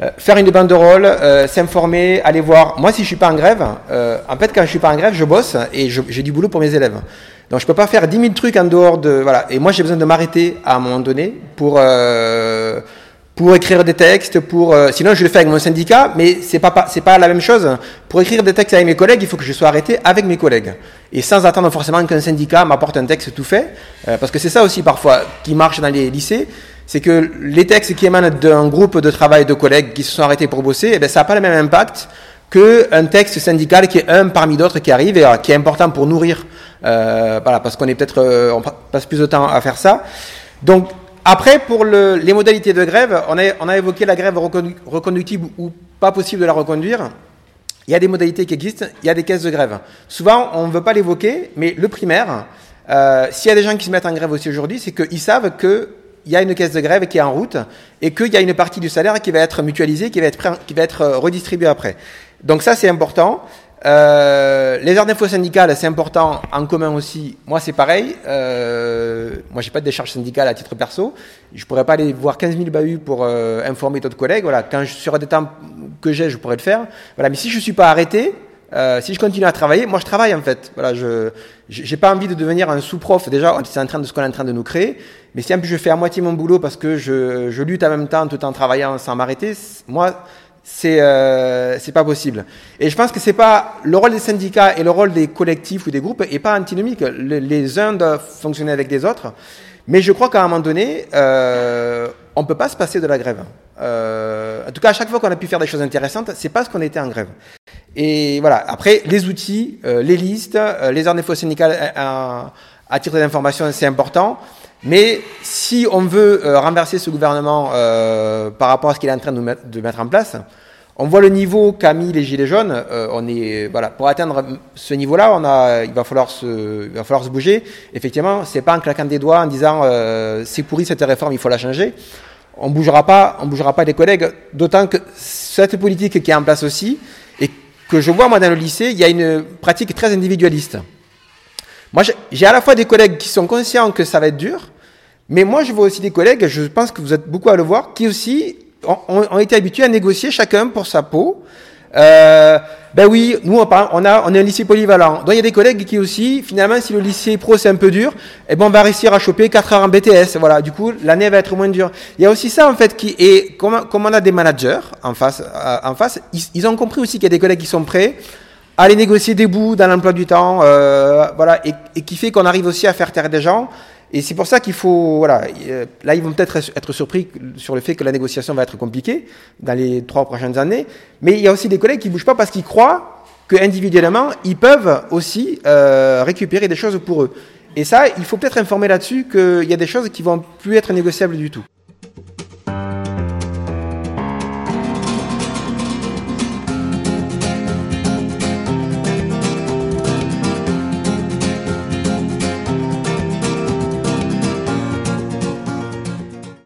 Euh, faire une banderole, euh, s'informer, aller voir. Moi, si je suis pas en grève, euh, en fait, quand je suis pas en grève, je bosse et j'ai du boulot pour mes élèves. Donc, je peux pas faire 10 000 trucs en dehors de voilà. Et moi, j'ai besoin de m'arrêter à un moment donné pour euh, pour écrire des textes, pour sinon je le fais avec mon syndicat, mais c'est pas c'est pas la même chose. Pour écrire des textes avec mes collègues, il faut que je sois arrêté avec mes collègues et sans attendre forcément qu'un syndicat m'apporte un texte tout fait, parce que c'est ça aussi parfois qui marche dans les lycées c'est que les textes qui émanent d'un groupe de travail de collègues qui se sont arrêtés pour bosser, eh bien, ça n'a pas le même impact qu'un texte syndical qui est un parmi d'autres qui arrive et euh, qui est important pour nourrir, euh, voilà, parce qu'on est peut-être, euh, on passe plus de temps à faire ça. Donc, après, pour le, les modalités de grève, on a, évoqué la grève reconductible ou pas possible de la reconduire. Il y a des modalités qui existent, il y a des caisses de grève. Souvent, on ne veut pas l'évoquer, mais le primaire, euh, s'il y a des gens qui se mettent en grève aussi aujourd'hui, c'est qu'ils savent que il y a une caisse de grève qui est en route et qu'il y a une partie du salaire qui va être mutualisée, qui va être, qui va être euh, redistribuée après. Donc ça, c'est important. Euh, les heures d'info syndicales, c'est important en commun aussi. Moi, c'est pareil. Euh, moi, j'ai pas de décharge syndicale à titre perso. Je pourrais pas aller voir 15 000 bahuts pour euh, informer d'autres collègues. Voilà, quand je sur des temps que j'ai, je pourrais le faire. Voilà, mais si je suis pas arrêté, euh, si je continue à travailler, moi je travaille en fait. Voilà, je j'ai pas envie de devenir un sous-prof. Déjà, c'est en train de ce qu'on est en train de nous créer. Mais si en plus je fais à moitié mon boulot parce que je, je lutte en même temps tout en travaillant sans m'arrêter, moi c'est euh, pas possible. Et je pense que c'est pas le rôle des syndicats et le rôle des collectifs ou des groupes est pas antinomique. les uns doivent fonctionner avec les autres. Mais je crois qu'à un moment donné, euh, on peut pas se passer de la grève. Euh, en tout cas, à chaque fois qu'on a pu faire des choses intéressantes, c'est parce qu'on était en grève. Et voilà. Après, les outils, euh, les listes, euh, les d'info syndicales euh, à titre d'information, c'est important. Mais si on veut renverser ce gouvernement par rapport à ce qu'il est en train de mettre, de mettre en place, on voit le niveau qu'a mis les gilets jaunes. on est voilà pour atteindre ce niveau-là, on a, il va falloir se, il va falloir se bouger. Effectivement, c'est pas en claquant des doigts en disant c'est pourri cette réforme, il faut la changer. On bougera pas, on bougera pas les collègues. D'autant que cette politique qui est en place aussi, que je vois moi dans le lycée, il y a une pratique très individualiste. Moi, j'ai à la fois des collègues qui sont conscients que ça va être dur, mais moi, je vois aussi des collègues, je pense que vous êtes beaucoup à le voir, qui aussi ont, ont été habitués à négocier chacun pour sa peau, euh, ben oui, nous on, on a on est un lycée polyvalent. Donc il y a des collègues qui aussi, finalement, si le lycée pro c'est un peu dur, eh ben on va réussir à choper 4 heures en BTS. Voilà, du coup l'année va être moins dure. Il y a aussi ça en fait qui est comme, comme on a des managers en face, euh, en face, ils, ont compris aussi qu'il y a des collègues qui sont prêts aller négocier des bouts dans l'emploi du temps, euh, voilà, et, et qui fait qu'on arrive aussi à faire taire des gens et c'est pour ça qu'il faut, voilà, euh, là ils vont peut-être être surpris sur le fait que la négociation va être compliquée dans les trois prochaines années, mais il y a aussi des collègues qui bougent pas parce qu'ils croient que individuellement ils peuvent aussi euh, récupérer des choses pour eux. Et ça, il faut peut-être informer là-dessus qu'il y a des choses qui vont plus être négociables du tout.